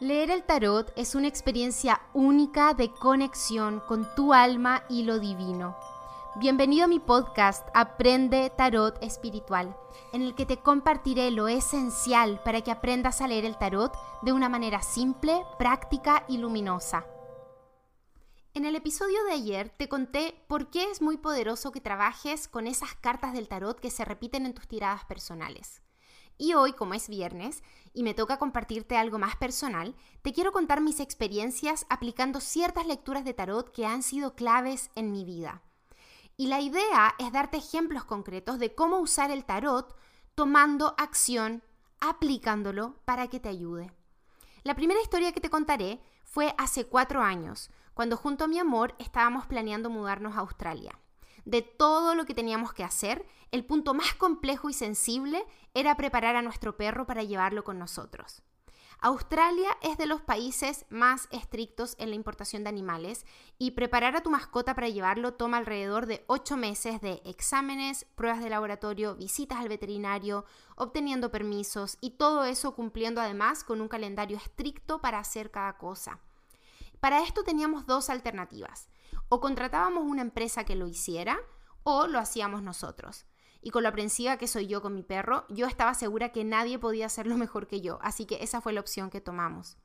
Leer el tarot es una experiencia única de conexión con tu alma y lo divino. Bienvenido a mi podcast Aprende Tarot Espiritual, en el que te compartiré lo esencial para que aprendas a leer el tarot de una manera simple, práctica y luminosa. En el episodio de ayer te conté por qué es muy poderoso que trabajes con esas cartas del tarot que se repiten en tus tiradas personales. Y hoy, como es viernes y me toca compartirte algo más personal, te quiero contar mis experiencias aplicando ciertas lecturas de tarot que han sido claves en mi vida. Y la idea es darte ejemplos concretos de cómo usar el tarot tomando acción, aplicándolo para que te ayude. La primera historia que te contaré fue hace cuatro años, cuando junto a mi amor estábamos planeando mudarnos a Australia de todo lo que teníamos que hacer, el punto más complejo y sensible era preparar a nuestro perro para llevarlo con nosotros. Australia es de los países más estrictos en la importación de animales y preparar a tu mascota para llevarlo toma alrededor de 8 meses de exámenes, pruebas de laboratorio, visitas al veterinario, obteniendo permisos y todo eso cumpliendo además con un calendario estricto para hacer cada cosa. Para esto teníamos dos alternativas. O contratábamos una empresa que lo hiciera o lo hacíamos nosotros. Y con lo aprensiva que soy yo con mi perro, yo estaba segura que nadie podía hacerlo mejor que yo, así que esa fue la opción que tomamos.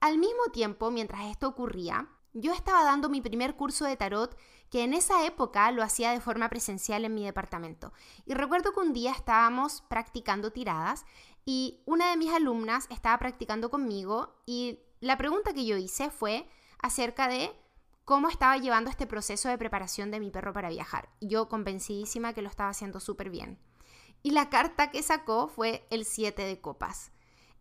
Al mismo tiempo, mientras esto ocurría, yo estaba dando mi primer curso de tarot, que en esa época lo hacía de forma presencial en mi departamento. Y recuerdo que un día estábamos practicando tiradas y una de mis alumnas estaba practicando conmigo y la pregunta que yo hice fue acerca de cómo estaba llevando este proceso de preparación de mi perro para viajar. Yo convencidísima que lo estaba haciendo súper bien. Y la carta que sacó fue el 7 de copas.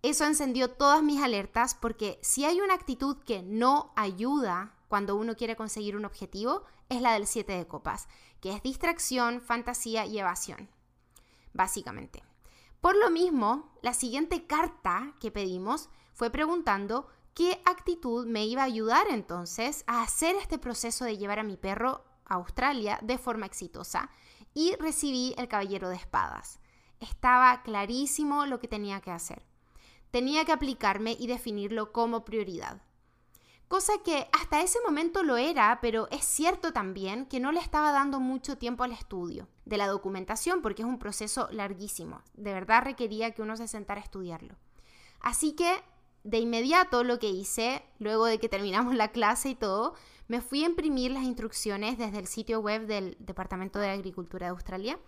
Eso encendió todas mis alertas porque si hay una actitud que no ayuda cuando uno quiere conseguir un objetivo, es la del 7 de copas, que es distracción, fantasía y evasión, básicamente. Por lo mismo, la siguiente carta que pedimos fue preguntando qué actitud me iba a ayudar entonces a hacer este proceso de llevar a mi perro a Australia de forma exitosa y recibí el caballero de espadas. Estaba clarísimo lo que tenía que hacer. Tenía que aplicarme y definirlo como prioridad. Cosa que hasta ese momento lo era, pero es cierto también que no le estaba dando mucho tiempo al estudio de la documentación porque es un proceso larguísimo. De verdad requería que uno se sentara a estudiarlo. Así que de inmediato lo que hice, luego de que terminamos la clase y todo, me fui a imprimir las instrucciones desde el sitio web del Departamento de Agricultura de Australia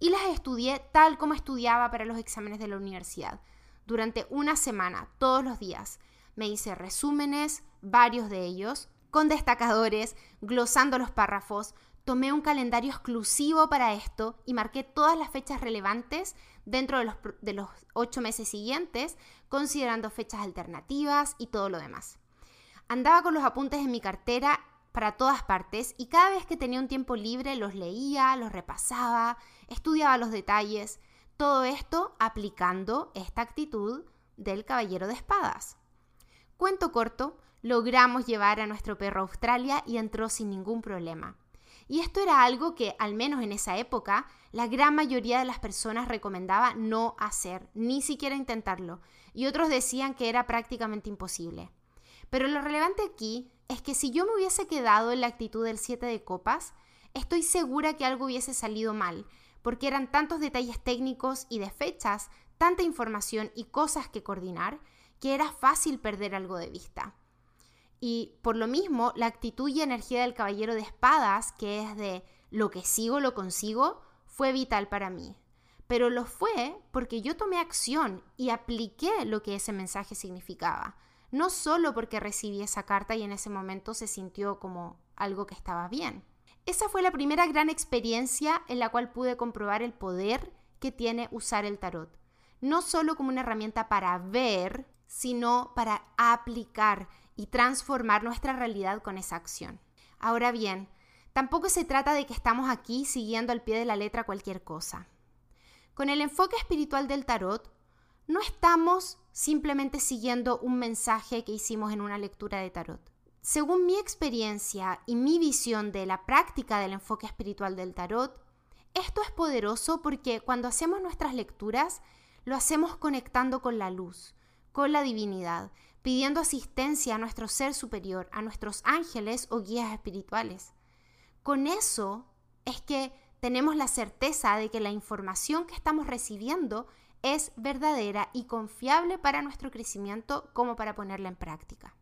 y las estudié tal como estudiaba para los exámenes de la universidad. Durante una semana, todos los días, me hice resúmenes, varios de ellos, con destacadores, glosando los párrafos, tomé un calendario exclusivo para esto y marqué todas las fechas relevantes dentro de los, de los ocho meses siguientes, considerando fechas alternativas y todo lo demás. Andaba con los apuntes en mi cartera para todas partes y cada vez que tenía un tiempo libre los leía, los repasaba, estudiaba los detalles, todo esto aplicando esta actitud del caballero de espadas. Cuento corto, logramos llevar a nuestro perro a Australia y entró sin ningún problema. Y esto era algo que, al menos en esa época, la gran mayoría de las personas recomendaba no hacer, ni siquiera intentarlo, y otros decían que era prácticamente imposible. Pero lo relevante aquí es que si yo me hubiese quedado en la actitud del 7 de copas, estoy segura que algo hubiese salido mal, porque eran tantos detalles técnicos y de fechas, tanta información y cosas que coordinar, que era fácil perder algo de vista. Y por lo mismo, la actitud y energía del caballero de espadas, que es de lo que sigo, lo consigo, fue vital para mí. Pero lo fue porque yo tomé acción y apliqué lo que ese mensaje significaba. No solo porque recibí esa carta y en ese momento se sintió como algo que estaba bien. Esa fue la primera gran experiencia en la cual pude comprobar el poder que tiene usar el tarot. No solo como una herramienta para ver, sino para aplicar y transformar nuestra realidad con esa acción. Ahora bien, tampoco se trata de que estamos aquí siguiendo al pie de la letra cualquier cosa. Con el enfoque espiritual del tarot, no estamos simplemente siguiendo un mensaje que hicimos en una lectura de tarot. Según mi experiencia y mi visión de la práctica del enfoque espiritual del tarot, esto es poderoso porque cuando hacemos nuestras lecturas, lo hacemos conectando con la luz, con la divinidad, pidiendo asistencia a nuestro ser superior, a nuestros ángeles o guías espirituales. Con eso es que tenemos la certeza de que la información que estamos recibiendo es verdadera y confiable para nuestro crecimiento como para ponerla en práctica.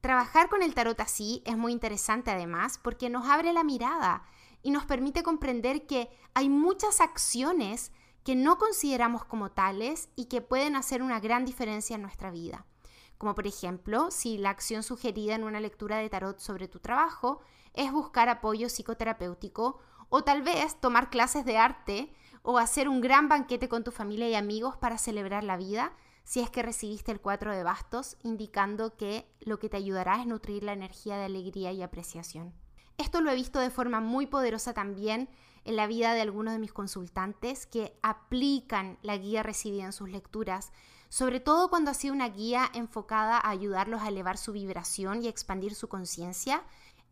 Trabajar con el tarot así es muy interesante además porque nos abre la mirada y nos permite comprender que hay muchas acciones que no consideramos como tales y que pueden hacer una gran diferencia en nuestra vida. Como por ejemplo, si la acción sugerida en una lectura de tarot sobre tu trabajo es buscar apoyo psicoterapéutico o tal vez tomar clases de arte o hacer un gran banquete con tu familia y amigos para celebrar la vida, si es que recibiste el cuatro de bastos, indicando que lo que te ayudará es nutrir la energía de alegría y apreciación. Esto lo he visto de forma muy poderosa también en la vida de algunos de mis consultantes que aplican la guía recibida en sus lecturas, sobre todo cuando ha una guía enfocada a ayudarlos a elevar su vibración y expandir su conciencia.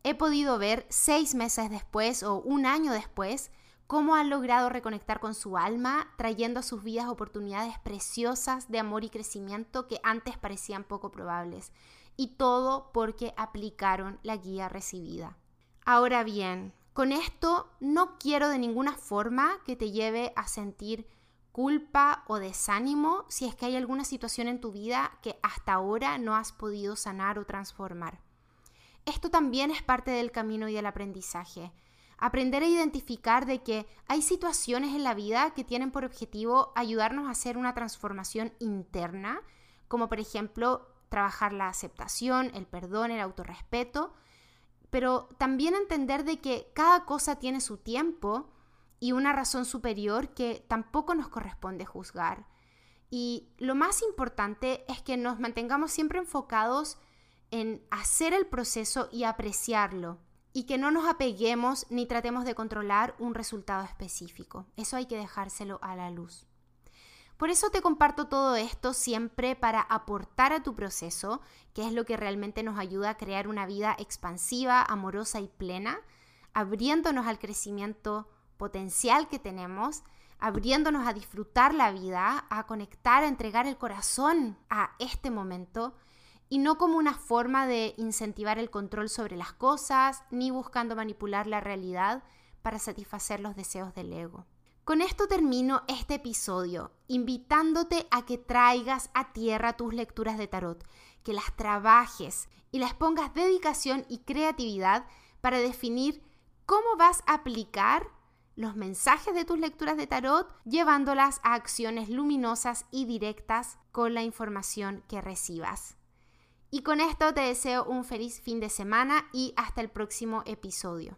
He podido ver seis meses después o un año después cómo han logrado reconectar con su alma, trayendo a sus vidas oportunidades preciosas de amor y crecimiento que antes parecían poco probables. Y todo porque aplicaron la guía recibida. Ahora bien, con esto no quiero de ninguna forma que te lleve a sentir culpa o desánimo si es que hay alguna situación en tu vida que hasta ahora no has podido sanar o transformar. Esto también es parte del camino y del aprendizaje aprender a identificar de que hay situaciones en la vida que tienen por objetivo ayudarnos a hacer una transformación interna, como por ejemplo trabajar la aceptación, el perdón, el autorrespeto, pero también entender de que cada cosa tiene su tiempo y una razón superior que tampoco nos corresponde juzgar. Y lo más importante es que nos mantengamos siempre enfocados en hacer el proceso y apreciarlo y que no nos apeguemos ni tratemos de controlar un resultado específico. Eso hay que dejárselo a la luz. Por eso te comparto todo esto siempre para aportar a tu proceso, que es lo que realmente nos ayuda a crear una vida expansiva, amorosa y plena, abriéndonos al crecimiento potencial que tenemos, abriéndonos a disfrutar la vida, a conectar, a entregar el corazón a este momento y no como una forma de incentivar el control sobre las cosas, ni buscando manipular la realidad para satisfacer los deseos del ego. Con esto termino este episodio, invitándote a que traigas a tierra tus lecturas de tarot, que las trabajes y las pongas dedicación y creatividad para definir cómo vas a aplicar los mensajes de tus lecturas de tarot, llevándolas a acciones luminosas y directas con la información que recibas. Y con esto te deseo un feliz fin de semana y hasta el próximo episodio.